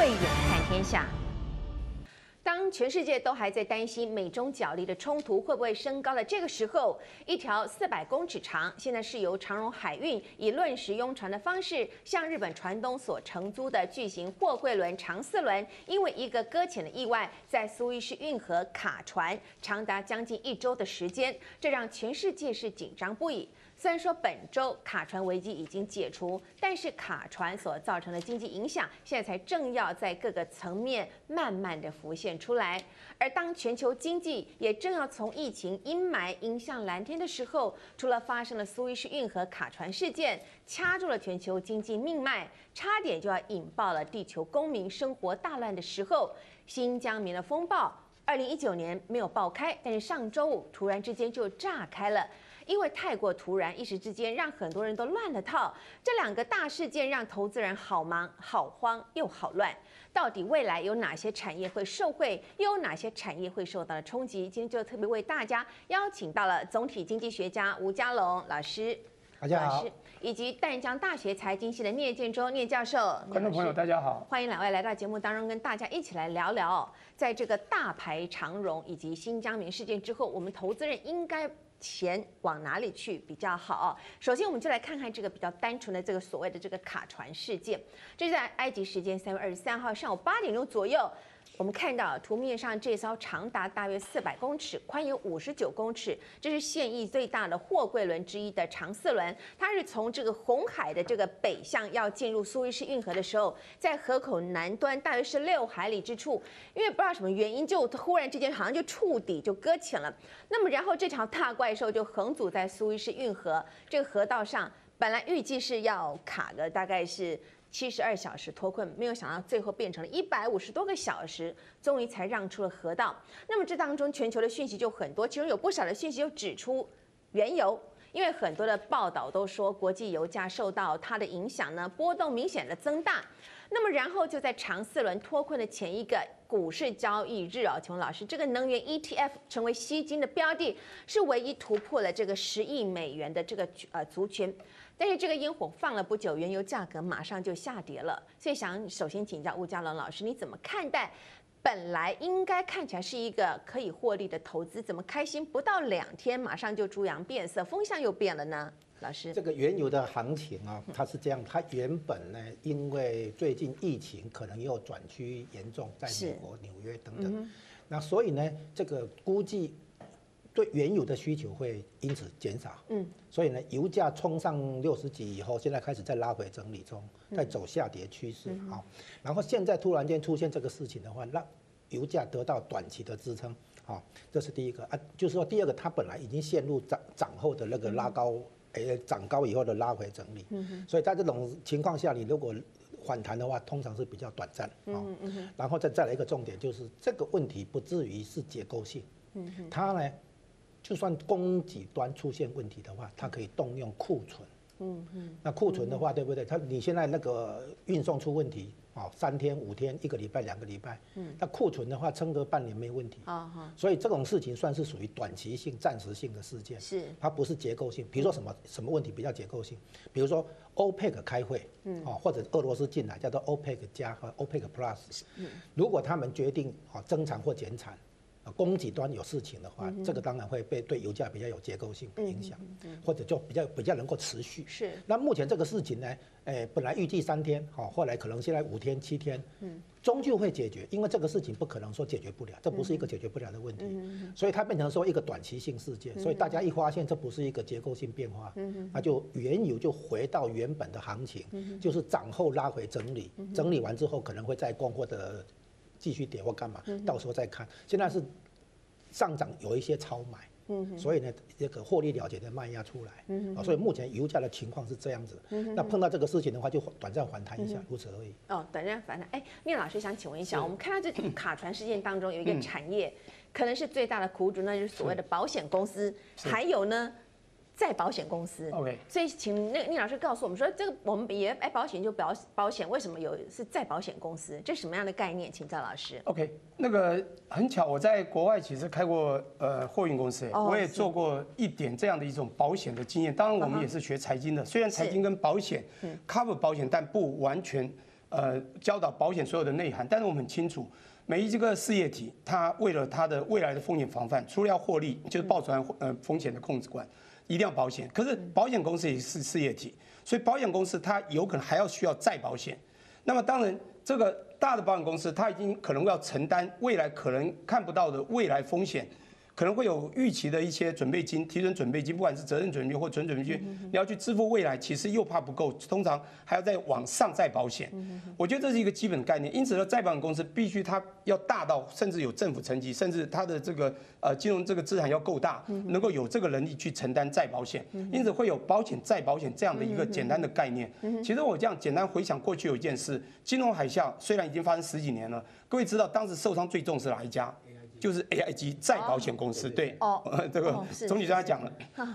慧眼看天下。当全世界都还在担心美中角力的冲突会不会升高的这个时候，一条四百公尺长，现在是由长荣海运以论时拥船的方式向日本船东所承租的巨型货柜轮长四轮，因为一个搁浅的意外，在苏伊士运河卡船长达将近一周的时间，这让全世界是紧张不已。虽然说本周卡船危机已经解除，但是卡船所造成的经济影响，现在才正要在各个层面慢慢的浮现出来。而当全球经济也正要从疫情阴霾迎向蓝天的时候，除了发生了苏伊士运河卡船事件，掐住了全球经济命脉，差点就要引爆了地球公民生活大乱的时候，新疆棉的风暴，二零一九年没有爆开，但是上周五突然之间就炸开了。因为太过突然，一时之间让很多人都乱了套。这两个大事件让投资人好忙、好慌又好乱。到底未来有哪些产业会受惠，又有哪些产业会受到了冲击？今天就特别为大家邀请到了总体经济学家吴家龙老师，大家好，以及淡江大学财经系的聂建中聂教授。观众朋友大家好，欢迎两位来到节目当中，跟大家一起来聊聊，在这个大牌长荣以及新疆棉事件之后，我们投资人应该。钱往哪里去比较好？首先，我们就来看看这个比较单纯的这个所谓的这个卡船事件。这是在埃及时间三月二十三号上午八点钟左右。我们看到图面上这艘长达大约四百公尺、宽有五十九公尺，这是现役最大的货柜轮之一的长四轮。它是从这个红海的这个北向要进入苏伊士运河的时候，在河口南端大约是六海里之处，因为不知道什么原因，就忽然之间好像就触底就搁浅了。那么然后这条大怪兽就横阻在苏伊士运河这个河道上，本来预计是要卡的，大概是。七十二小时脱困，没有想到最后变成了一百五十多个小时，终于才让出了河道。那么这当中全球的讯息就很多，其中有不少的讯息就指出原油，因为很多的报道都说国际油价受到它的影响呢，波动明显的增大。那么然后就在长四轮脱困的前一个股市交易日啊，请问老师，这个能源 ETF 成为吸金的标的，是唯一突破了这个十亿美元的这个呃族群。但是这个烟火放了不久，原油价格马上就下跌了。所以想首先请教吴家龙老师，你怎么看待本来应该看起来是一个可以获利的投资，怎么开心不到两天马上就猪羊变色，风向又变了呢？老师，这个原油的行情啊，它是这样，它原本呢，因为最近疫情可能又转趋严重，在美国纽约等等，嗯、那所以呢，这个估计。对原油的需求会因此减少，嗯，所以呢，油价冲上六十几以后，现在开始在拉回整理中，在走下跌趋势，好，然后现在突然间出现这个事情的话，让油价得到短期的支撑，好，这是第一个。啊，就是说第二个，它本来已经陷入涨涨后的那个拉高，诶，涨高以后的拉回整理，嗯，所以在这种情况下，你如果反弹的话，通常是比较短暂，嗯嗯，然后再再来一个重点，就是这个问题不至于是结构性，嗯，它呢。就算供给端出现问题的话，它可以动用库存。嗯嗯。那库存的话，对不对？它你现在那个运送出问题，哦，三天、五天、一个礼拜、两个礼拜。嗯。那库存的话，撑个半年没问题。啊，所以这种事情算是属于短期性、暂时性的事件。是。它不是结构性。比如说什么什么问题比较结构性？比如说 OPEC 开会，嗯，哦，或者俄罗斯进来，叫做 OPEC 加和 OPEC Plus。嗯。如果他们决定哦增产或减产。供给端有事情的话，这个当然会被对油价比较有结构性的影响，或者就比较比较能够持续。是。那目前这个事情呢，诶，本来预计三天，好，后来可能现在五天、七天，嗯，终究会解决，因为这个事情不可能说解决不了，这不是一个解决不了的问题，所以它变成说一个短期性事件，所以大家一发现这不是一个结构性变化，那就原油就回到原本的行情，就是涨后拉回整理，整理完之后可能会再供或者。继续跌或干嘛，到时候再看。现在是上涨有一些超买，嗯，所以呢，这个获利了结的卖压出来，嗯，所以目前油价的情况是这样子。那碰到这个事情的话，就短暂反弹一下，如此而已。哦，短暂反弹。哎，聂老师想请问一下，我们看到这卡船事件当中有一个产业可能是最大的苦主，那就是所谓的保险公司，还有呢？在保险公司，OK，所以请那个聂老师告诉我们说，这个我们也哎保险就保保险，为什么有是在保险公司？这是什么样的概念？请赵老师。OK，那个很巧，我在国外其实开过呃货运公司，我也做过一点这样的一种保险的经验。当然我们也是学财经的，虽然财经跟保险 cover 保险，但不完全呃教导保险所有的内涵，但是我们很清楚，每一这个事业体，它为了它的未来的风险防范，除了要获利，就是报船呃风险的控制管，一定要保险。可是保险公司也是事业体，所以保险公司它有可能还要需要再保险。那么当然，这个大的保险公司，它已经可能要承担未来可能看不到的未来风险。可能会有预期的一些准备金、提存准备金，不管是责任准备金或准准备金，你要去支付未来，其实又怕不够，通常还要再往上再保险。我觉得这是一个基本概念。因此呢，再保险公司必须它要大到甚至有政府层级，甚至它的这个呃金融这个资产要够大，能够有这个能力去承担再保险。因此会有保险再保险这样的一个简单的概念。其实我这样简单回想过去有一件事，金融海啸虽然已经发生十几年了，各位知道当时受伤最重是哪一家？就是 AIG 再保险公司，对，哦，这个总理刚才讲了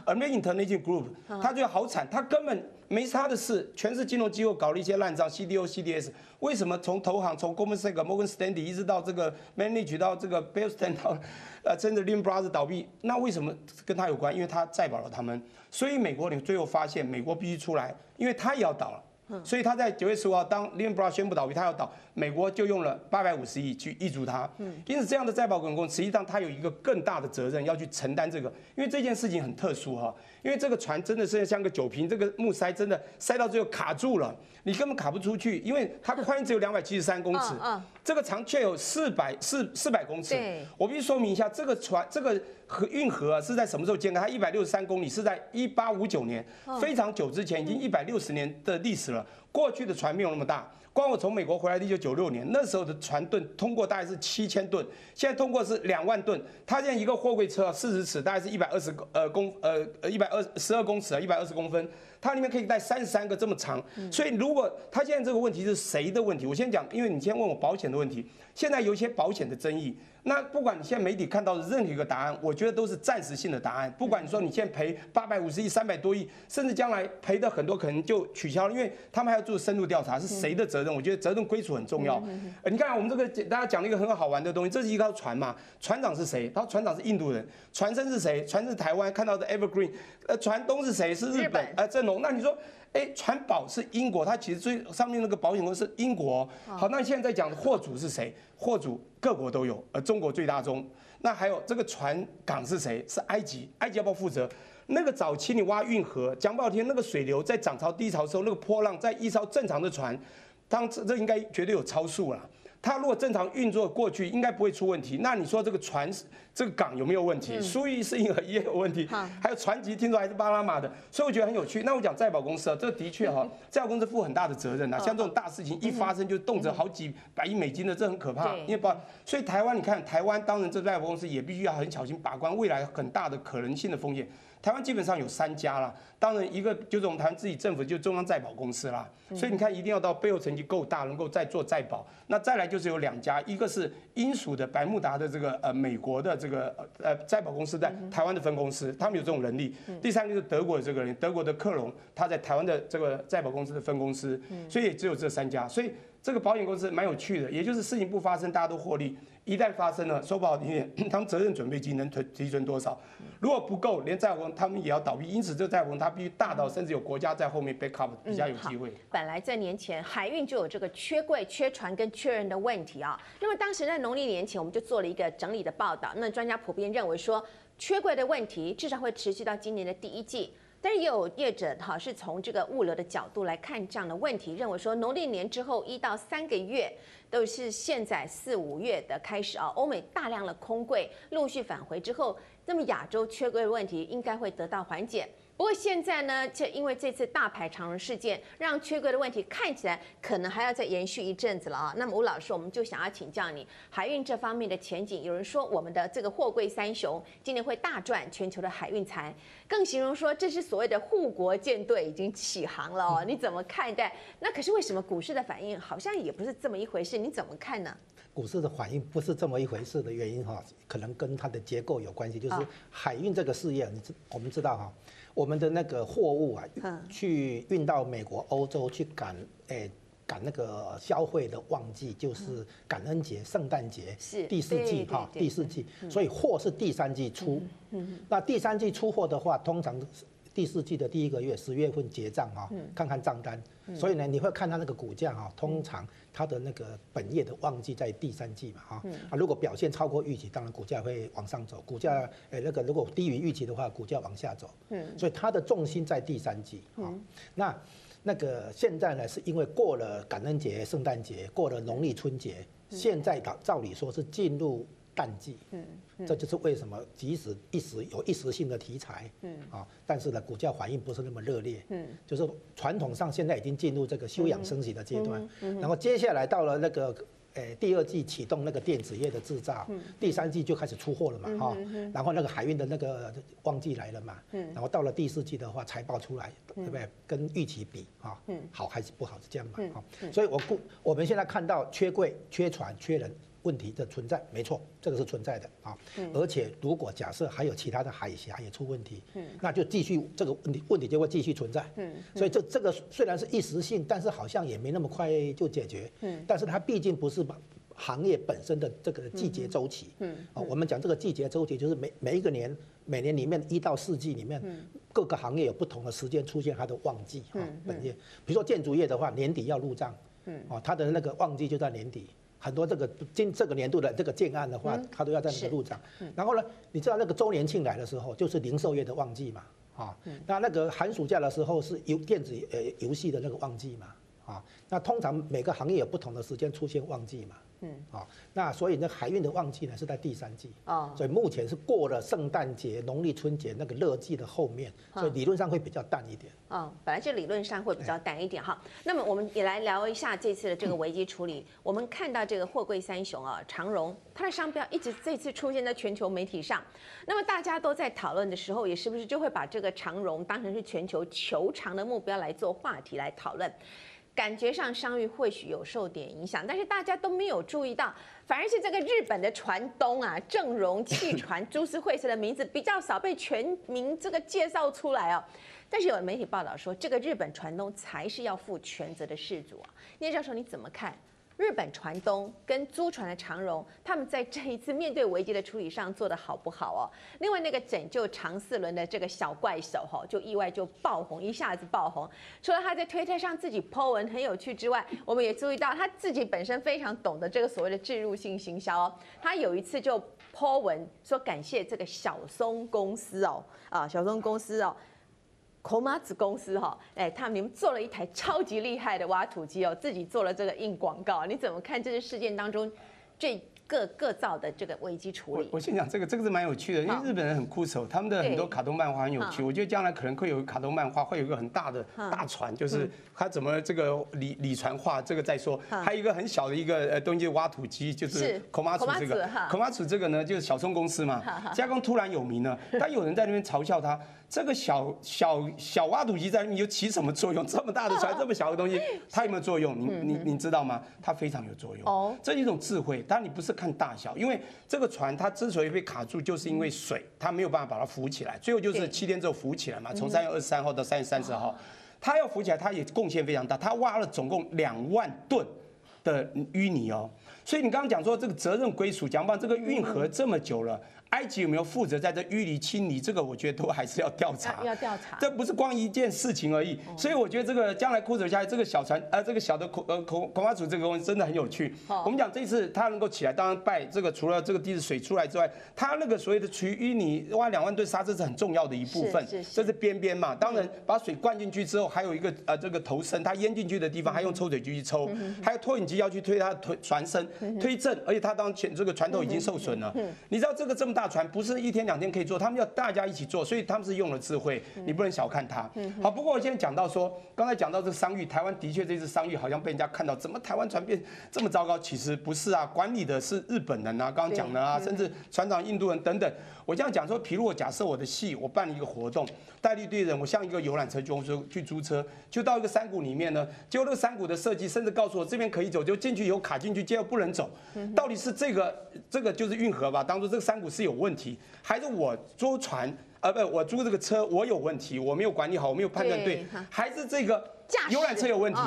，American International Group，他觉得好惨，他根本没他的事，全是金融机构搞了一些烂账，CDO、CDS，为什么从投行从 Goldman Sachs、Morgan Stanley 一直到这个 Manage 到这个 Bear Stearns 呃，甚至 Lehman Brothers 倒闭，那为什么跟他有关？因为他再保了他们，所以美国你最后发现，美国必须出来，因为他也要倒了。所以他在九月十五号，当 Lehman Brothers 宣布倒闭，他要倒，美国就用了八百五十亿去挹注他。因此，这样的再保滚公司实际上他有一个更大的责任要去承担这个，因为这件事情很特殊哈，因为这个船真的是像个酒瓶，这个木塞真的塞到最后卡住了，你根本卡不出去，因为它宽只有两百七十三公尺，这个长却有四百四四百公尺。我必须说明一下，这个船这个河运河啊是在什么时候建的？它一百六十三公里是在一八五九年，非常久之前，已经一百六十年的历史了。过去的船没有那么大，光我从美国回来一九九六年，那时候的船吨通过大概是七千吨，现在通过是两万吨。它现在一个货柜车四十尺，大概是一百二十呃公呃呃一百二十二公尺啊，一百二十公分。它里面可以带三十三个这么长，所以如果它现在这个问题是谁的问题？我先讲，因为你先问我保险的问题，现在有一些保险的争议。那不管你现在媒体看到的任何一个答案，我觉得都是暂时性的答案。不管你说你现在赔八百五十亿、三百多亿，甚至将来赔的很多可能就取消了，因为他们还要做深入调查，是谁的责任？我觉得责任归属很重要。呃，你看我们这个大家讲了一个很好玩的东西，这是一艘船嘛？船长是谁？他船长是印度人，船身是谁？船是台湾看到的 Evergreen，呃，船东是谁？是日本，呃，正荣。那你说？哎，船保是英国，它其实最上面那个保险公司是英国。好，那现在在讲的货主是谁？货主各国都有，而，中国最大宗。那还有这个船港是谁？是埃及，埃及要不要负责？那个早期你挖运河，讲不好听，那个水流在涨潮低潮的时候，那个波浪在一艘正常的船，当这这应该绝对有超速了。它如果正常运作过去，应该不会出问题。那你说这个船，这个港有没有问题？苏伊士运河也有问题。还有船籍听说还是巴拿马的，所以我觉得很有趣。那我讲再保公司啊，这的确哈，再保公司负很大的责任呐。像这种大事情一发生，就动辄好几百亿美金的，这很可怕。因为不，所以台湾你看，台湾当然这再保公司也必须要很小心把关未来很大的可能性的风险。台湾基本上有三家啦，当然一个就是我们台湾自己政府，就中央再保公司啦。所以你看，一定要到背后成绩够大，能够再做再保。那再来就是有两家，一个是英属的百慕达的这个呃美国的这个呃再保公司在台湾的分公司，他们有这种能力。第三个就是德国的这个人，德国的克隆，他在台湾的这个再保公司的分公司。所以也只有这三家，所以这个保险公司蛮有趣的，也就是事情不发生，大家都获利。一旦发生了，说不好听点，他们责任准备金能提提存多少？如果不够，连债务他们也要倒闭。因此，这个债务它必须大到甚至有国家在后面 back up，比较有机会。本来在年前海运就有这个缺柜、缺船跟缺人的问题啊。那么当时在农历年前，我们就做了一个整理的报道。那专家普遍认为说，缺柜的问题至少会持续到今年的第一季。但是也有业者哈是从这个物流的角度来看这样的问题，认为说农历年之后一到三个月。都是现在四五月的开始啊，欧美大量的空柜陆续返回之后，那么亚洲缺柜问题应该会得到缓解。不过现在呢，就因为这次大排长龙事件，让缺柜的问题看起来可能还要再延续一阵子了啊。那么吴老师，我们就想要请教你，海运这方面的前景。有人说我们的这个货柜三雄今年会大赚全球的海运财，更形容说这是所谓的护国舰队已经起航了哦。你怎么看待？那可是为什么股市的反应好像也不是这么一回事？你怎么看呢？股市的反应不是这么一回事的原因哈，可能跟它的结构有关系，就是海运这个事业，你知我们知道哈。我们的那个货物啊，去运到美国、欧洲去赶，诶，赶那个消费的旺季，就是感恩节、圣诞节，是。第四季哈，第四季，所以货是第三季出。那第三季出货的话，通常第四季的第一个月，十月份结账哈，看看账单。所以呢，你会看它那个股价哈，通常它的那个本业的旺季在第三季嘛哈。啊，如果表现超过预期，当然股价会往上走；股价诶那个如果低于预期的话，股价往下走。嗯。所以它的重心在第三季啊。那那个现在呢，是因为过了感恩节、圣诞节，过了农历春节，现在照照理说是进入。淡季，嗯，这就是为什么即使一时有一时性的题材，嗯，啊，但是呢，股价反应不是那么热烈，嗯，就是传统上现在已经进入这个休养生息的阶段，然后接下来到了那个，诶，第二季启动那个电子业的制造，第三季就开始出货了嘛，哈，然后那个海运的那个旺季来了嘛，嗯，然后到了第四季的话，财报出来，对不对？跟预期比，哈，嗯，好还是不好是这样嘛，哈，所以我估我们现在看到缺柜、缺船、缺人。问题的存在没错，这个是存在的啊。而且如果假设还有其他的海峡也出问题，那就继续这个问题问题就会继续存在。所以这这个虽然是一时性，但是好像也没那么快就解决。但是它毕竟不是把行业本身的这个季节周期。啊，我们讲这个季节周期就是每每一个年每年里面一到四季里面，各个行业有不同的时间出现它的旺季啊。本业，比如说建筑业的话，年底要入账，嗯，哦，它的那个旺季就在年底。很多这个今这个年度的这个建案的话，它都要在那个入账。然后呢，你知道那个周年庆来的时候，就是零售业的旺季嘛，啊，那那个寒暑假的时候是游电子呃游戏的那个旺季嘛，啊，那通常每个行业有不同的时间出现旺季嘛。嗯，好，那所以呢海运的旺季呢是在第三季啊，所以目前是过了圣诞节、农历春节那个热季的后面，所以理论上会比较淡一点。嗯，本来就理论上会比较淡一点哈。那么我们也来聊一下这次的这个危机处理。我们看到这个货柜三雄啊，长荣它的商标一直这次出现在全球媒体上，那么大家都在讨论的时候，也是不是就会把这个长荣当成是全球求长的目标来做话题来讨论？感觉上商誉或许有受点影响，但是大家都没有注意到，反而是这个日本的船东啊，正荣汽 船株式会社的名字比较少被全民这个介绍出来哦。但是有媒体报道说，这个日本船东才是要负全责的事主啊。聂教授你怎么看？日本船东跟租船的长荣，他们在这一次面对危机的处理上做得好不好哦？另外那个拯救长四轮的这个小怪手哈，就意外就爆红，一下子爆红。除了他在推特上自己 po 文很有趣之外，我们也注意到他自己本身非常懂得这个所谓的置入性行销哦。他有一次就 po 文说感谢这个小松公司哦，啊小松公司哦。口马子公司哈，哎，他们你们做了一台超级厉害的挖土机哦，自己做了这个硬广告，你怎么看这个事件当中最？各各造的这个危机处理，我先讲这个，这个是蛮有趣的，因为日本人很酷手，他们的很多卡通漫画很有趣。我觉得将来可能会有卡通漫画，会有一个很大的大船，就是他怎么这个里里船化，这个再说。还有一个很小的一个呃东西挖土机，就是孔马楚这个。孔马楚这个呢，就是小松公司嘛，加工突然有名了，但有人在那边嘲笑他，这个小小小挖土机在里面又起什么作用？这么大的船，这么小的东西，它有没有作用？你你你知道吗？它非常有作用。哦，这是一种智慧，当然你不是。看大小，因为这个船它之所以被卡住，就是因为水，它没有办法把它浮起来。最后就是七天之后浮起来嘛，从三月二十三号到三月三十号，它要浮起来，它也贡献非常大。它挖了总共两万吨的淤泥哦，所以你刚刚讲说这个责任归属，讲吧，这个运河这么久了。埃及有没有负责在这淤泥清理？这个我觉得都还是要调查，要调查，这不是光一件事情而已。所以我觉得这个将来哭走下来，这个小船，呃，这个小的孔呃孔孔马祖这个东西真的很有趣。我们讲这次它能够起来，当然拜这个除了这个地质水出来之外，它那个所谓的取淤泥挖两万吨沙，这是很重要的一部分。这是边边嘛，当然把水灌进去之后，还有一个呃这个头身，它淹进去的地方还用抽水机去抽，还有拖引机要去推它推船身推正，而且它当前这个船头已经受损了。你知道这个这么大船不是一天。两天可以做，他们要大家一起做，所以他们是用了智慧，你不能小看他。好，不过我现在讲到说，刚才讲到这个商誉，台湾的确这次商誉好像被人家看到，怎么台湾船变这么糟糕？其实不是啊，管理的是日本人啊，刚刚讲的啊，甚至船长印度人等等。我这样讲说，譬如我假设我的戏，我办了一个活动，带了一堆人，我像一个游览车，就说去租车，就到一个山谷里面呢，结果那个山谷的设计甚至告诉我这边可以走，就进去以后卡进去，结果不能走。到底是这个这个就是运河吧？当初这个山谷是有问题，还是我租船啊？不，我租这个车我有问题，我没有管理好，我没有判断对，还是这个游览车有问题？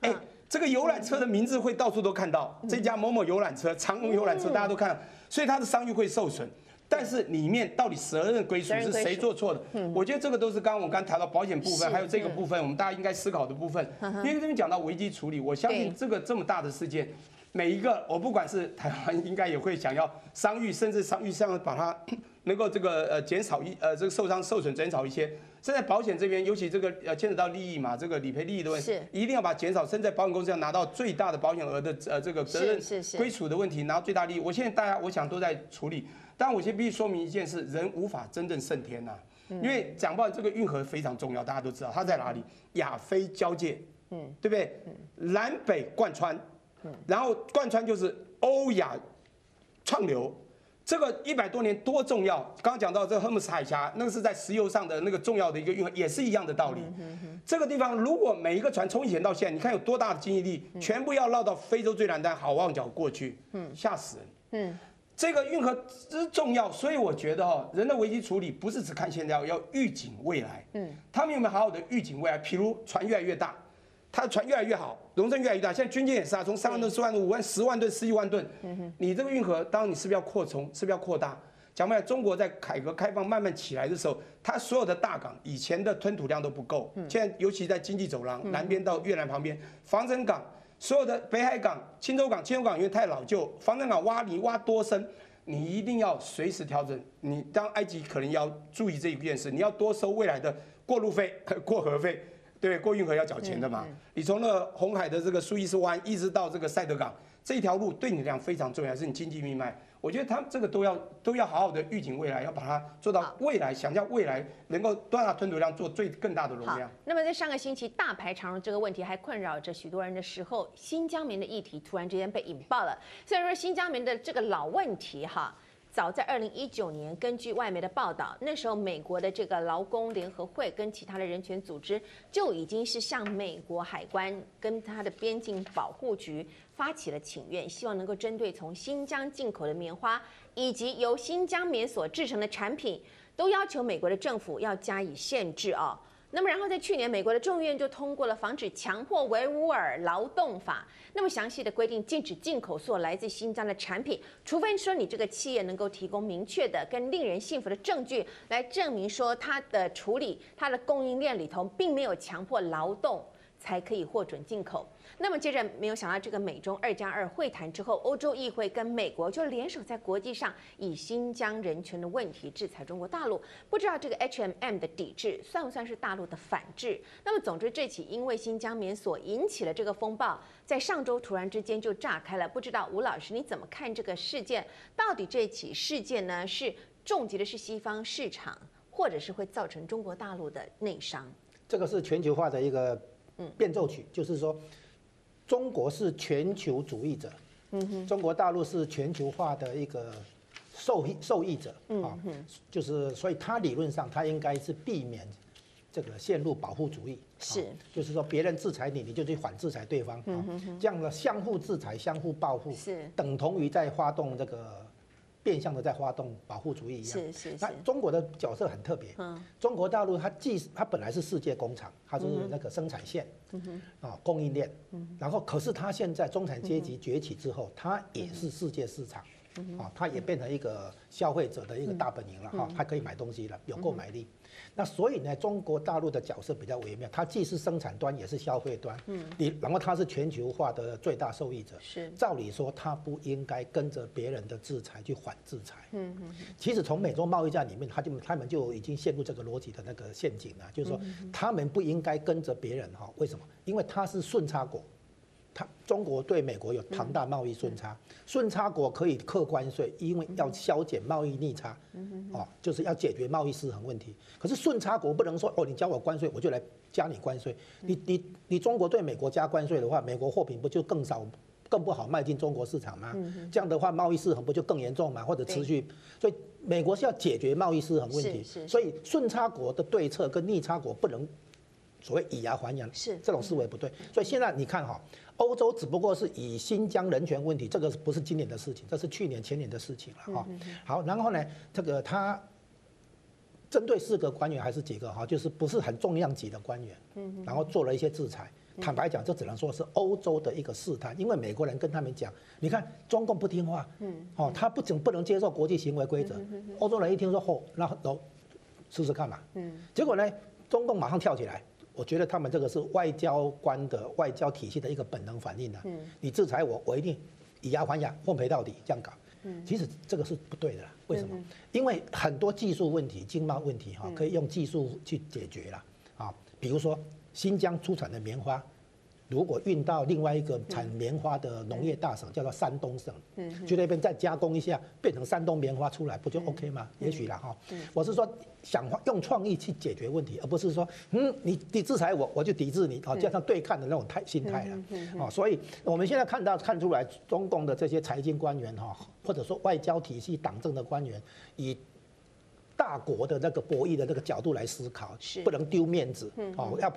哎，这个游览车的名字会到处都看到，这家某某游览车、长隆游览车，大家都看到，所以它的商誉会受损。但是里面到底责任归属是谁做错的？我觉得这个都是刚刚我刚谈到保险部分，还有这个部分，我们大家应该思考的部分。因为这边讲到危机处理，我相信这个这么大的事件，每一个我不管是台湾，应该也会想要商誉，甚至商誉上把它能够这个呃减少一呃这个受伤受损减少一些。现在保险这边，尤其这个呃牵扯到利益嘛，这个理赔利益的问题，是一定要把减少。现在保险公司要拿到最大的保险额的呃这个责任归属的问题，拿到最大利益。我现在大家我想都在处理。但我先必须说明一件事：人无法真正胜天呐、啊，因为讲到这个运河非常重要，大家都知道它在哪里，亚非交界，嗯，对不对？南北贯穿，然后贯穿就是欧亚畅流，这个一百多年多重要。刚刚讲到这个荷姆斯海峡，那个是在石油上的那个重要的一个运河，也是一样的道理。这个地方如果每一个船从以前到现在，你看有多大的经济力，全部要绕到非洲最南端好望角过去，嗯，吓死人，嗯。这个运河之重要，所以我觉得哈，人的危机处理不是只看现在，要预警未来。嗯，他们有没有好好的预警未来？譬如船越来越大，他的船越来越好，容积越来越大。现在军舰也是啊，从三万吨、四万吨、五万、十万吨、十一万吨。嗯哼，你这个运河，当然你是不是要扩充？是不是要扩大？讲白了，中国在改革开放慢慢起来的时候，它所有的大港以前的吞吐量都不够。嗯，现在尤其在经济走廊南边到越南旁边，防城港。所有的北海港、青州港、青州港因为太老旧，防城港挖泥挖多深，你一定要随时调整。你当埃及可能要注意这一件事，你要多收未来的过路费、过河费，对，过运河要缴钱的嘛。嗯嗯、你从那红海的这个苏伊士湾一直到这个赛德港，这条路对你来讲非常重要，是你经济命脉。我觉得他们这个都要都要好好的预警未来，要把它做到未来，想要未来能够多大吞吐量做最更大的容量。那么在上个星期大排长龙这个问题还困扰着许多人的时候，新疆棉的议题突然之间被引爆了。虽然说新疆棉的这个老问题哈。早在二零一九年，根据外媒的报道，那时候美国的这个劳工联合会跟其他的人权组织就已经是向美国海关跟他的边境保护局发起了请愿，希望能够针对从新疆进口的棉花以及由新疆棉所制成的产品，都要求美国的政府要加以限制啊。那么，然后在去年，美国的众议院就通过了《防止强迫维吾尔劳动法》，那么详细的规定禁止进口所来自新疆的产品，除非说你这个企业能够提供明确的跟令人信服的证据，来证明说它的处理、它的供应链里头并没有强迫劳动，才可以获准进口。那么接着，没有想到这个美中二加二会谈之后，欧洲议会跟美国就联手在国际上以新疆人权的问题制裁中国大陆。不知道这个 H M M 的抵制算不算是大陆的反制？那么总之，这起因为新疆棉所引起了这个风暴，在上周突然之间就炸开了。不知道吴老师你怎么看这个事件？到底这起事件呢，是重击的是西方市场，或者是会造成中国大陆的内伤？这个是全球化的一个嗯变奏曲，嗯、就是说。中国是全球主义者，嗯哼，中国大陆是全球化的一个受益受益者，啊，就是所以他理论上他应该是避免这个陷入保护主义，是，就是说别人制裁你，你就去反制裁对方，啊，这样的相互制裁、相互报复，是。等同于在发动这个。变相的在发动保护主义一样，是是是。那中国的角色很特别，嗯，中国大陆它既它本来是世界工厂，它是那个生产线，嗯哼，啊供应链，嗯，然后可是它现在中产阶级崛起之后，它也是世界市场，啊，它也变成一个消费者的一个大本营了哈，它可以买东西了，有购买力。那所以呢，中国大陆的角色比较微妙，它既是生产端，也是消费端。嗯，你然后它是全球化的最大受益者。是，照理说，它不应该跟着别人的制裁去反制裁。嗯嗯。其实从美中贸易战里面，他就他们就已经陷入这个逻辑的那个陷阱了，就是说，他们不应该跟着别人哈？为什么？因为他是顺差国。他中国对美国有庞大贸易顺差，顺差国可以课关税，因为要削减贸易逆差，哦，就是要解决贸易失衡问题。可是顺差国不能说哦，你交我关税，我就来加你关税。你你你中国对美国加关税的话，美国货品不就更少、更不好卖进中国市场吗？这样的话，贸易失衡不就更严重吗？或者持续？所以美国是要解决贸易失衡问题，所以顺差国的对策跟逆差国不能所谓以牙还牙，是这种思维不对。所以现在你看哈。欧洲只不过是以新疆人权问题，这个不是今年的事情，这是去年前年的事情了哈。好，然后呢，这个他针对四个官员还是几个哈，就是不是很重量级的官员，然后做了一些制裁。坦白讲，这只能说是欧洲的一个试探，因为美国人跟他们讲，你看中共不听话，哦，他不仅不能接受国际行为规则，欧洲人一听说嚯，那都试试看嘛，结果呢，中共马上跳起来，我觉得他们这个是外交官的外交体系的一个本能反应啊，你制裁我，我一定以牙还牙，奉陪到底，这样搞，其实这个是不对的啦，为什么？因为很多技术问题、经贸问题哈，可以用技术去解决了啊，比如说。新疆出产的棉花，如果运到另外一个产棉花的农业大省，叫做山东省，去那边再加工一下，变成山东棉花出来，不就 OK 吗？也许啦哈。我是说，想用创意去解决问题，而不是说，嗯，你你制裁我，我就抵制你，哦，加上对抗的那种态心态了。哦，所以我们现在看到看出来，中共的这些财经官员哈，或者说外交体系党政的官员，以大国的那个博弈的那个角度来思考，是不能丢面子，哦，要。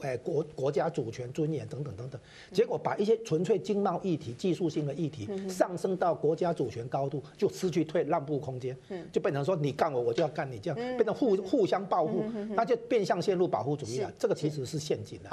哎，国国家主权尊严等等等等，结果把一些纯粹经贸议题、技术性的议题上升到国家主权高度，就失去退让步空间，就变成说你干我，我就要干你，这样变成互互相报复，那就变相陷入保护主义了。这个其实是陷阱的。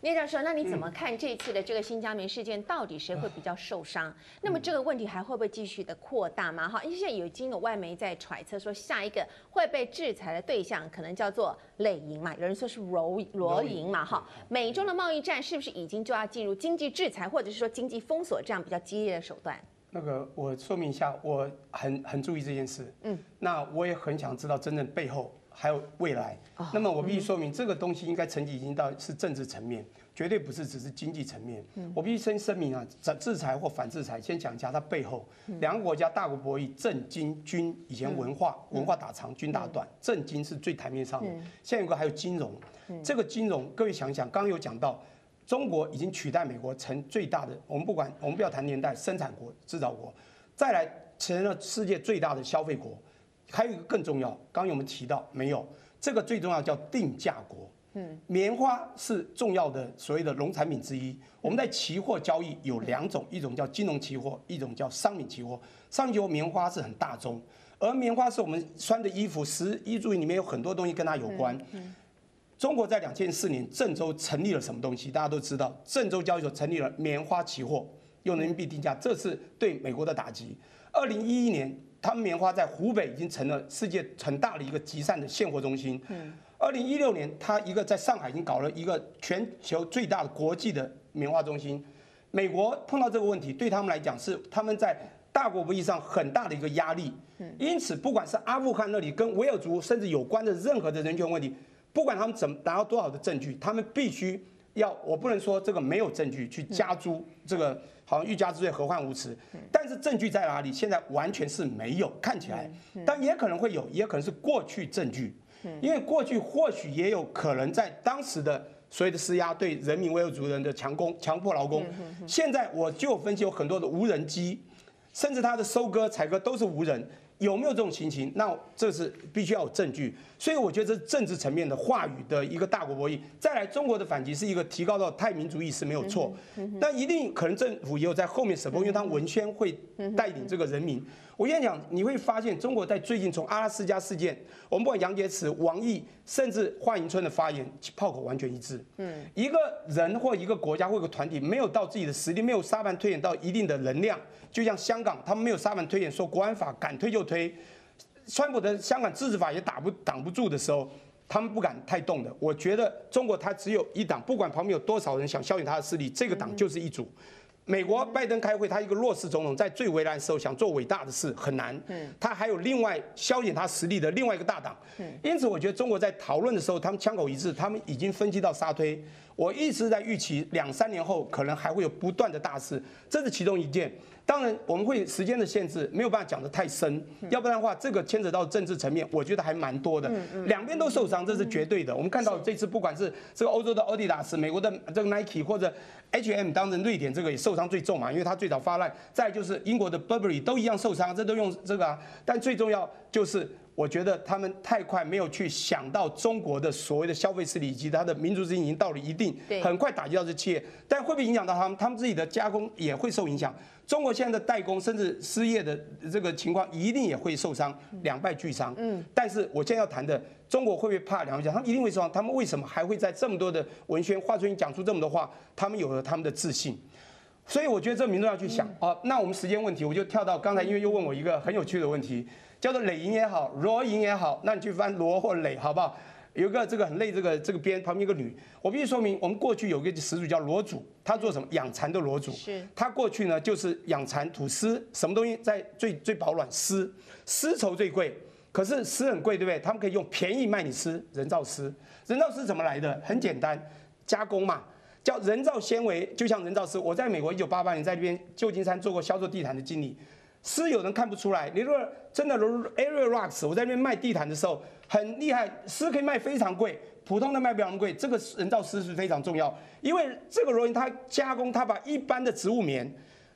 聂教授，那你怎么看这次的这个新疆棉事件？到底谁会比较受伤？那么这个问题还会不会继续的扩大吗？哈，因为现在已经有外媒在揣测说，下一个会被制裁的对象可能叫做类营嘛，有人说是柔罗营嘛。哈，美中的贸易战是不是已经就要进入经济制裁，或者是说经济封锁这样比较激烈的手段？那个我说明一下，我很很注意这件事。嗯，那我也很想知道真正背后还有未来。那么我必须说明，这个东西应该层级已经到是政治层面。绝对不是只是经济层面，我必须先声明啊，制裁或反制裁，先讲一下它背后。两个国家大国博弈，政经军以前文化文化打长，军打短，政经是最台面上的。现在有个还有金融，这个金融各位想想，刚刚有讲到，中国已经取代美国成最大的，我们不管我们不要谈年代，生产国制造国，再来成了世界最大的消费国，还有一个更重要，刚刚有没有提到？没有，这个最重要叫定价国。棉花是重要的所谓的农产品之一。我们在期货交易有两种，一种叫金融期货，一种叫商品期货。商品期货棉花是很大宗，而棉花是我们穿的衣服、食衣住行里面有很多东西跟它有关。中国在两千四年郑州成立了什么东西？大家都知道，郑州交易所成立了棉花期货，用人民币定价，这是对美国的打击。二零一一年，他们棉花在湖北已经成了世界很大的一个集散的现货中心。二零一六年，他一个在上海已经搞了一个全球最大的国际的棉花中心。美国碰到这个问题，对他们来讲是他们在大国博弈上很大的一个压力。因此，不管是阿富汗那里跟维吾尔族甚至有关的任何的人权问题，不管他们怎么拿到多少的证据，他们必须要，我不能说这个没有证据去加诸这个好像欲加之罪何患无辞。但是证据在哪里？现在完全是没有，看起来，但也可能会有，也可能是过去证据。因为过去或许也有可能在当时的所谓的施压，对人民维吾尔族人的强攻、强迫劳工。现在我就分析有很多的无人机，甚至它的收割、采割都是无人。有没有这种情形？那这是必须要有证据。所以我觉得这是政治层面的话语的一个大国博弈。再来，中国的反击是一个提高到太民主义是没有错，但一定可能政府也有在后面 support，因为他文宣会带领这个人民。我跟你讲，你会发现中国在最近从阿拉斯加事件，我们不管杨洁篪、王毅，甚至华迎春的发言，炮口完全一致。嗯，一个人或一个国家或一个团体没有到自己的实力，没有沙盘推演到一定的能量，就像香港，他们没有沙盘推演说国安法敢推就推，川普的香港自治法也打不挡不住的时候，他们不敢太动的。我觉得中国它只有一党，不管旁边有多少人想消灭他的势力，这个党就是一组。美国拜登开会，他一个弱势总统，在最危难的时候想做伟大的事很难。他还有另外消减他实力的另外一个大党。因此，我觉得中国在讨论的时候，他们枪口一致，他们已经分析到沙推。我一直在预期两三年后可能还会有不断的大事，这是其中一件。当然，我们会时间的限制，没有办法讲得太深，要不然的话，这个牵扯到政治层面，我觉得还蛮多的。两边都受伤，这是绝对的。我们看到这次，不管是这个欧洲的奥迪达斯、美国的这个 Nike 或者 H&M，当然瑞典这个也受伤最重嘛，因为它最早发难。再就是英国的 Burberry 都一样受伤，这都用这个啊。但最重要就是我觉得他们太快没有去想到中国的所谓的消费势力以及它的民族之心已经到了一定，很快打击到这企业，但会不会影响到他们？他们自己的加工也会受影响。中国现在的代工甚至失业的这个情况一定也会受伤，两败俱伤。嗯，但是我现在要谈的，中国会不会怕两败俱伤？他们一定会受伤。他们为什么还会在这么多的文宣、华春莹讲出这么多话？他们有了他们的自信。所以我觉得这民众要去想。哦，那我们时间问题，我就跳到刚才，因为又问我一个很有趣的问题。叫做磊莹也好，罗莹也好，那你去翻罗或磊，好不好？有一个这个很累，这个这个边旁边一个女，我必须说明，我们过去有一个始祖叫罗祖，他做什么？养蚕的罗祖。是。他过去呢，就是养蚕吐丝，什么东西在最最保暖？丝，丝绸最贵，可是丝很贵，对不对？他们可以用便宜卖你丝，人造丝。人造丝怎么来的？很简单，加工嘛，叫人造纤维，就像人造丝。我在美国一九八八年在这边旧金山做过销售地毯的经理。丝有人看不出来，你如果真的如 Area Rocks，我在那边卖地毯的时候很厉害，丝可以卖非常贵，普通的卖不了那么贵。这个人造丝是非常重要，因为这个罗莹它加工，它把一般的植物棉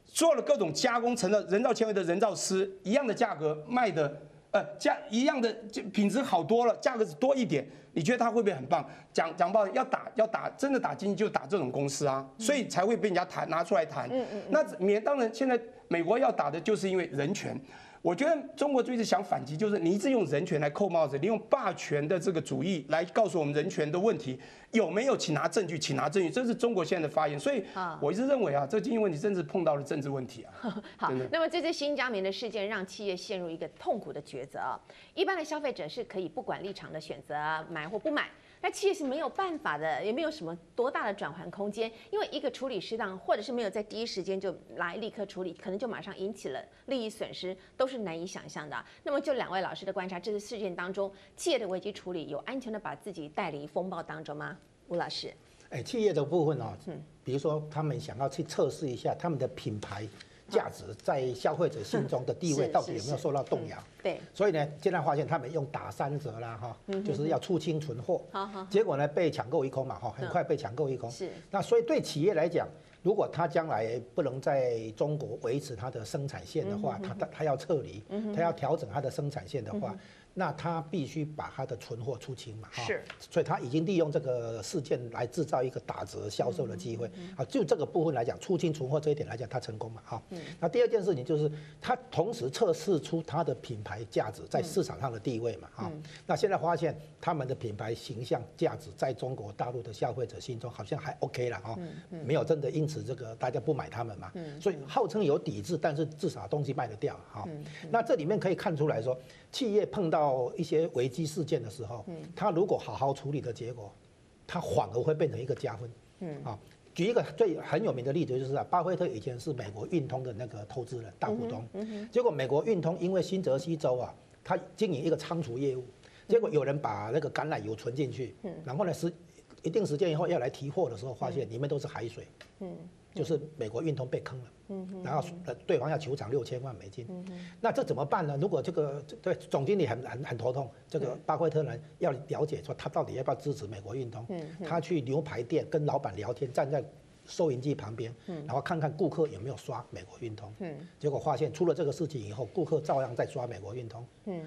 做了各种加工成了人造纤维的人造丝，一样的价格卖的，呃，价一样的就品质好多了，价格是多一点。你觉得它会不会很棒？讲讲不好，要打要打，真的打经济就打这种公司啊，所以才会被人家谈拿出来谈。嗯嗯。那免当然现在美国要打的就是因为人权。我觉得中国就一直想反击，就是你一直用人权来扣帽子，你用霸权的这个主义来告诉我们人权的问题有没有？请拿证据，请拿证据，这是中国现在的发言。所以，我一直认为啊，这个经济问题真是碰到了政治问题啊。好，那么这次新疆棉的事件让企业陷入一个痛苦的抉择啊。一般的消费者是可以不管立场的选择买或不买。那企业是没有办法的，也没有什么多大的转换空间，因为一个处理失当，或者是没有在第一时间就来立刻处理，可能就马上引起了利益损失，都是难以想象的。那么就两位老师的观察，这次事件当中，企业的危机处理有安全的把自己带离风暴当中吗？吴老师，哎，企业的部分哦，嗯，比如说他们想要去测试一下他们的品牌。价值在消费者心中的地位到底有没有受到动摇？对，所以呢，现在发现他们用打三折啦，哈，就是要出清存货，结果呢被抢购一空嘛，哈，很快被抢购一空。是，那所以对企业来讲，如果他将来不能在中国维持它的生产线的话，他他他要撤离，他要调整它的生产线的话。那他必须把他的存货出清嘛，哈，是，所以他已经利用这个事件来制造一个打折销售的机会，啊，就这个部分来讲，出清存货这一点来讲，他成功嘛，哈，那第二件事情就是他同时测试出他的品牌价值在市场上的地位嘛，哈，那现在发现他们的品牌形象价值在中国大陆的消费者心中好像还 OK 了，哈，没有真的因此这个大家不买他们嘛，所以号称有抵制，但是至少东西卖得掉，哈，那这里面可以看出来说。企业碰到一些危机事件的时候，他如果好好处理的结果，他反而会变成一个加分。嗯。啊，举一个最很有名的例子，就是啊，巴菲特以前是美国运通的那个投资人大股东，结果美国运通因为新泽西州啊，他经营一个仓储业务，结果有人把那个橄榄油存进去，然后呢是一定时间以后要来提货的时候，发现里面都是海水。嗯。就是美国运通被坑了，然后呃对方要求偿六千万美金，那这怎么办呢？如果这个对总经理很很很头痛，这个巴菲特呢要了解说他到底要不要支持美国运通，他去牛排店跟老板聊天，站在收银机旁边，然后看看顾客有没有刷美国运通，结果发现出了这个事情以后，顾客照样在刷美国运通，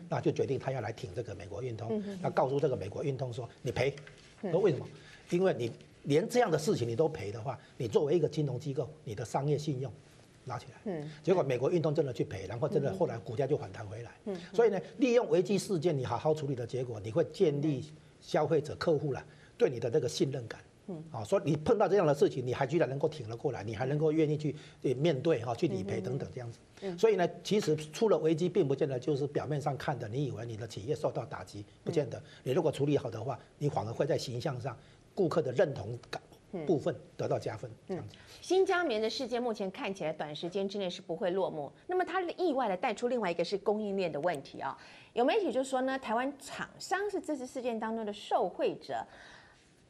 那就决定他要来挺这个美国运通，他告诉这个美国运通说你赔，说为什么？因为你。连这样的事情你都赔的话，你作为一个金融机构，你的商业信用拉起来。嗯。结果美国运动真的去赔，然后真的后来股价就反弹回来。嗯。所以呢，利用危机事件你好好处理的结果，你会建立消费者客户了对你的这个信任感。嗯。啊，说你碰到这样的事情，你还居然能够挺了过来，你还能够愿意去面对哈，去理赔等等这样子。嗯。所以呢，其实出了危机，并不见得就是表面上看的，你以为你的企业受到打击，不见得。你如果处理好的话，你反而会在形象上。顾客的认同感部分得到加分。嗯，新疆棉的事件目前看起来短时间之内是不会落幕。那么它意外的带出另外一个是供应链的问题啊。有媒体就说呢，台湾厂商是这次事件当中的受惠者。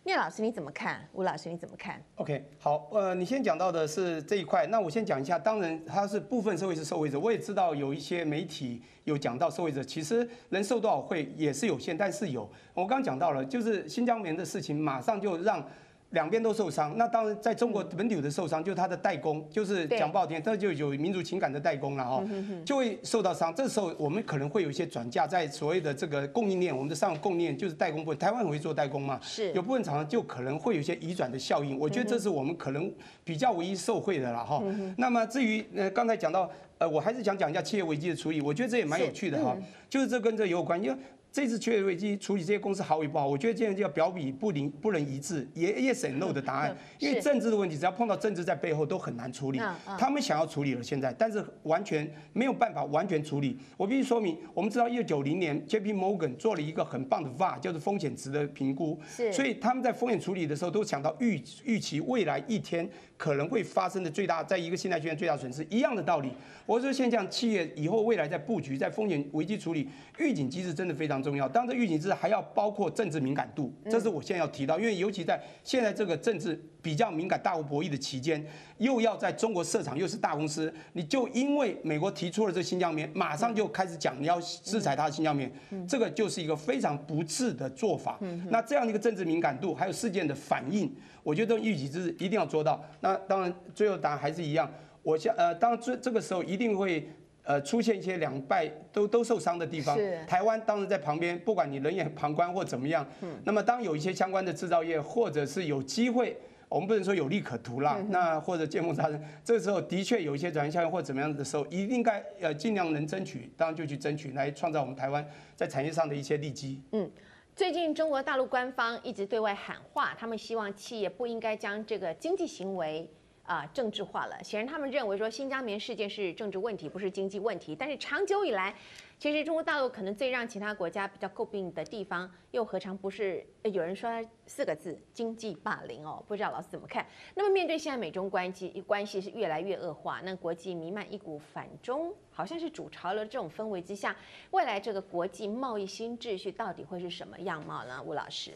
聂老师你怎么看？吴老师你怎么看？OK，好，呃，你先讲到的是这一块，那我先讲一下。当然，他是部分社会是受惠者，我也知道有一些媒体有讲到受惠者，其实能受多少惠也是有限，但是有。我刚刚讲到了，就是新疆棉的事情，马上就让两边都受伤，那当然在中国本土的受伤，就是他的代工，就是讲不好听，这就有民族情感的代工了哈，就会受到伤。这时候我们可能会有一些转嫁在所谓的这个供应链，我们的上游供应链就是代工部分，台湾很会做代工嘛，是有部分厂商就可能会有一些移转的效应。我觉得这是我们可能比较唯一受惠的了哈。那么至于呃刚才讲到呃，我还是想讲一下企业危机的处理，我觉得这也蛮有趣的哈，就是这跟这有关，因为。这次企业危机处理这些公司好与不好，我觉得现在就要表里不灵不能一致，yes and no 的答案。因为政治的问题，只要碰到政治在背后都很难处理。他们想要处理了现在，但是完全没有办法完全处理。我必须说明，我们知道一九九零年 J P Morgan 做了一个很棒的 VaR，就是风险值的评估。所以他们在风险处理的时候都想到预预期未来一天可能会发生的最大，在一个信贷学院最大损失一样的道理。我说现在企业以后未来在布局在风险危机处理预警机制真的非常重要，当然这预警机制还要包括政治敏感度，这是我现在要提到，因为尤其在现在这个政治比较敏感、大国博弈的期间，又要在中国设厂，又是大公司，你就因为美国提出了这新疆棉，马上就开始讲你要制裁他的新疆棉，这个就是一个非常不智的做法。那这样的一个政治敏感度，还有事件的反应，我觉得预警机制一定要做到。那当然，最后答案还是一样，我想呃，当然这这个时候一定会。呃，出现一些两败都都受伤的地方。是。台湾当时在旁边，不管你冷眼旁观或怎么样。嗯。那么当有一些相关的制造业，或者是有机会，我们不能说有利可图啦。嗯。那或者见缝插针，这个时候的确有一些转型效应或怎么样的时候，一定该呃尽量能争取，当然就去争取，来创造我们台湾在产业上的一些利基。嗯。最近中国大陆官方一直对外喊话，他们希望企业不应该将这个经济行为。啊，政治化了。显然，他们认为说新疆棉事件是政治问题，不是经济问题。但是长久以来，其实中国大陆可能最让其他国家比较诟病的地方，又何尝不是有人说四个字“经济霸凌”哦？不知道老师怎么看？那么面对现在美中关系关系是越来越恶化，那国际弥漫一股反中，好像是主潮流这种氛围之下，未来这个国际贸易新秩序到底会是什么样貌呢？吴老师。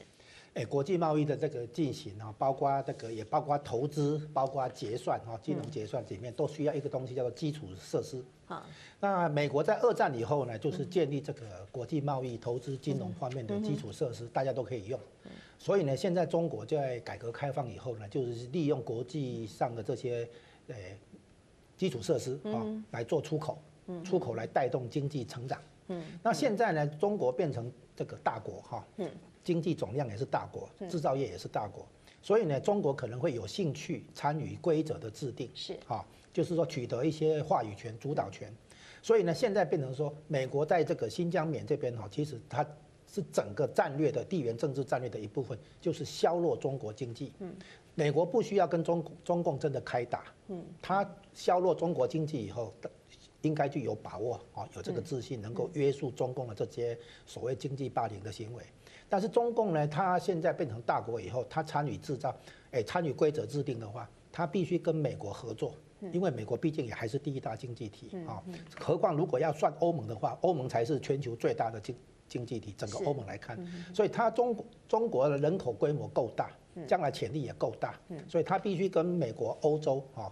哎，国际贸易的这个进行啊，包括这个也包括投资，包括结算哈，金融结算里面都需要一个东西叫做基础设施。啊，那美国在二战以后呢，就是建立这个国际贸易、投资、金融方面的基础设施，大家都可以用。所以呢，现在中国在改革开放以后呢，就是利用国际上的这些呃基础设施啊来做出口，出口来带动经济成长。嗯，那现在呢，中国变成这个大国哈。嗯。经济总量也是大国，制造业也是大国，所以呢，中国可能会有兴趣参与规则的制定，是。啊，就是说取得一些话语权、主导权。所以呢，现在变成说，美国在这个新疆棉这边哈，其实它是整个战略的地缘政治战略的一部分，就是削弱中国经济。嗯，美国不需要跟中中共真的开打，嗯，它削弱中国经济以后，应该就有把握啊，有这个自信，能够约束中共的这些所谓经济霸凌的行为。但是中共呢，它现在变成大国以后，它参与制造，哎，参与规则制定的话，它必须跟美国合作，因为美国毕竟也还是第一大经济体啊。何况如果要算欧盟的话，欧盟才是全球最大的经经济体，整个欧盟来看，所以它中中国的人口规模够大，将来潜力也够大，所以它必须跟美国、欧洲啊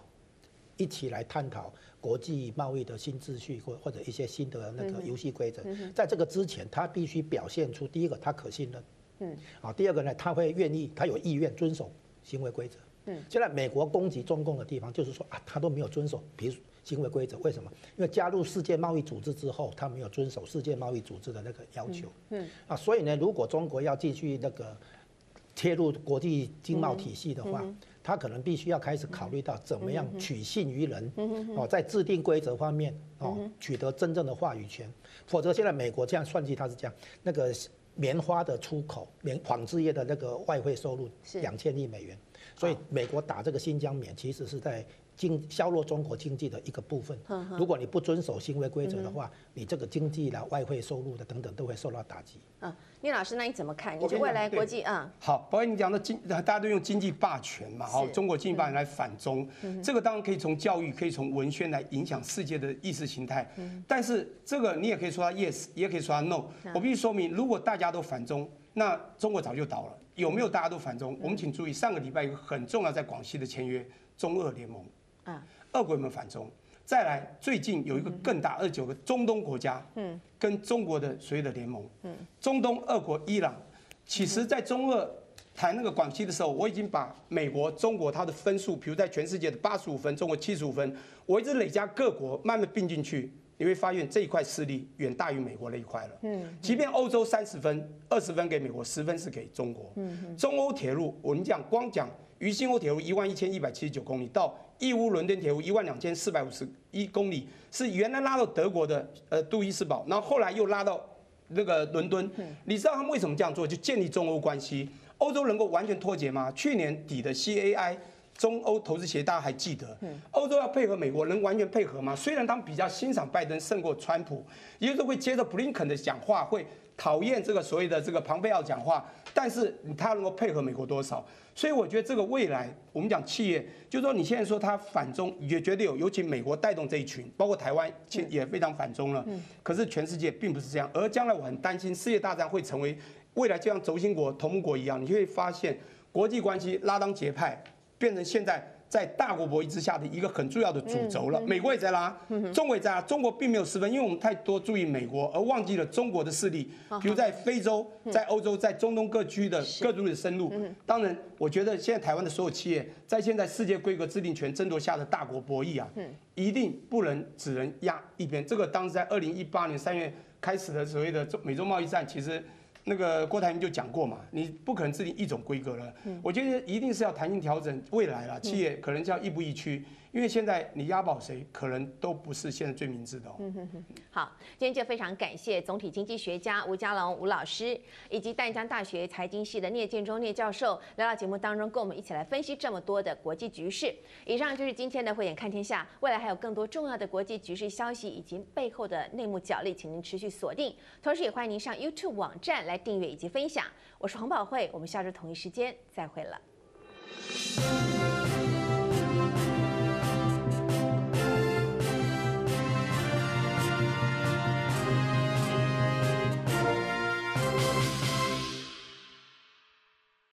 一起来探讨。国际贸易的新秩序，或或者一些新的那个游戏规则，在这个之前，他必须表现出第一个他可信任，嗯，啊，第二个呢，他会愿意，他有意愿遵守行为规则，嗯，现在美国攻击中共的地方，就是说啊，他都没有遵守，比如行为规则，为什么？因为加入世界贸易组织之后，他没有遵守世界贸易组织的那个要求，嗯，啊，所以呢，如果中国要继续那个切入国际经贸体系的话，他可能必须要开始考虑到怎么样取信于人哦，在制定规则方面哦，取得真正的话语权。否则，现在美国这样算计，他是这样：那个棉花的出口、棉纺织业的那个外汇收入两千亿美元，所以美国打这个新疆棉，其实是在。经削弱中国经济的一个部分。如果你不遵守行为规则的话，你这个经济啦、外汇收入的等等都会受到打击。啊，聂老师，那你怎么看？你觉得未来国际啊？好，包括你讲的经，大家都用经济霸权嘛，好，中国经济霸权来反中，这个当然可以从教育，可以从文宣来影响世界的意识形态。但是这个你也可以说他 yes，也可以说他 no。我必须说明，如果大家都反中，那中国早就倒了。有没有大家都反中？我们请注意，上个礼拜一个很重要，在广西的签约，中俄联盟。啊，俄国有没有反中？再来，最近有一个更大二九个中东国家，嗯，跟中国的所谓的联盟，嗯，中东、俄国、伊朗，其实在中俄谈那个广西的时候，我已经把美国、中国它的分数，比如在全世界的八十五分，中国七十五分，我一直累加各国慢慢并进去，你会发现这一块势力远大于美国那一块了。嗯，即便欧洲三十分，二十分给美国，十分是给中国。嗯，中欧铁路，我们讲光讲渝新欧铁路一万一千一百七十九公里，到义乌伦敦铁路一万两千四百五十一公里，是原来拉到德国的呃杜伊斯堡，然后后来又拉到。那个伦敦，你知道他们为什么这样做？就建立中欧关系。欧洲能够完全脱节吗？去年底的 CAI 中欧投资协，大家还记得？欧洲要配合美国，能完全配合吗？虽然他们比较欣赏拜登胜过川普，也就是会接着布林肯的讲话，会讨厌这个所谓的这个庞贝奥讲话，但是他能够配合美国多少？所以我觉得这个未来，我们讲企业，就是说你现在说他反中，也绝对有，尤其美国带动这一群，包括台湾，现也非常反中了。可是全世界并不是这样，而将来我很担心世界大战会成为未来就像轴心国、同盟国一样，你会发现国际关系拉帮结派，变成现在。在大国博弈之下的一个很重要的主轴了，美国也在拉，中国也在拉，中国并没有失分，因为我们太多注意美国，而忘记了中国的势力，比如在非洲、在欧洲、在中东各区的各族的深入。当然，我觉得现在台湾的所有企业，在现在世界规格制定权争夺下的大国博弈啊，一定不能只能压一边。这个当时在二零一八年三月开始的所谓的中美洲贸易战，其实。那个郭台铭就讲过嘛，你不可能制定一种规格了。我觉得一定是要弹性调整未来了，企业可能叫亦步亦趋。因为现在你押宝谁，可能都不是现在最明智的哦。嗯哼哼。好，今天就非常感谢总体经济学家吴家龙吴老师，以及淡江大学财经系的聂建中聂教授来到节目当中，跟我们一起来分析这么多的国际局势。以上就是今天的慧眼看天下，未来还有更多重要的国际局势消息以及背后的内幕角力，请您持续锁定。同时也欢迎您上 YouTube 网站来订阅以及分享。我是黄宝慧，我们下周同一时间再会了。